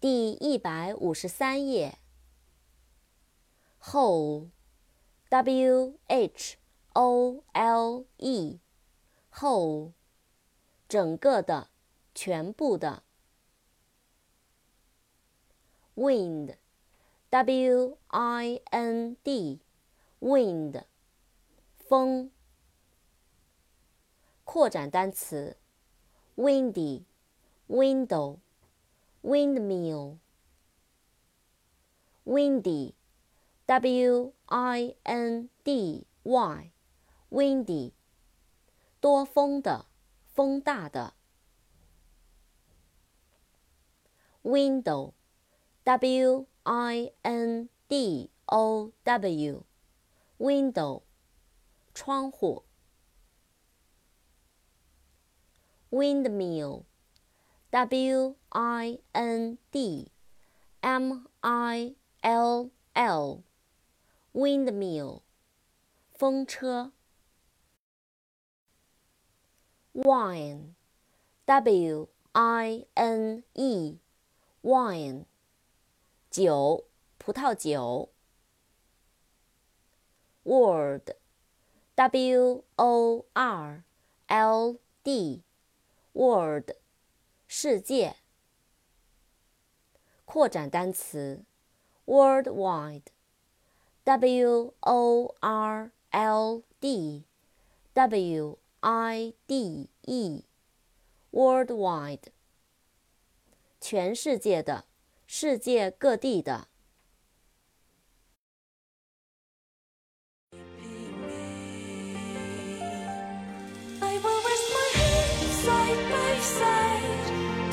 第一百五十三页。whole，w h o l e，whole，整个的，全部的。wind，w i n d，wind，风。扩展单词：windy，window。windmill, windy, w i n d y, windy，多风的，风大的。window, w i n d o w, window，窗户。windmill W I N D M I L L windmill 风车 wine W I N E wine 酒葡萄酒 world W O R L D world 世界。扩展单词，worldwide，w o r l d w i d e，worldwide，全世界的，世界各地的。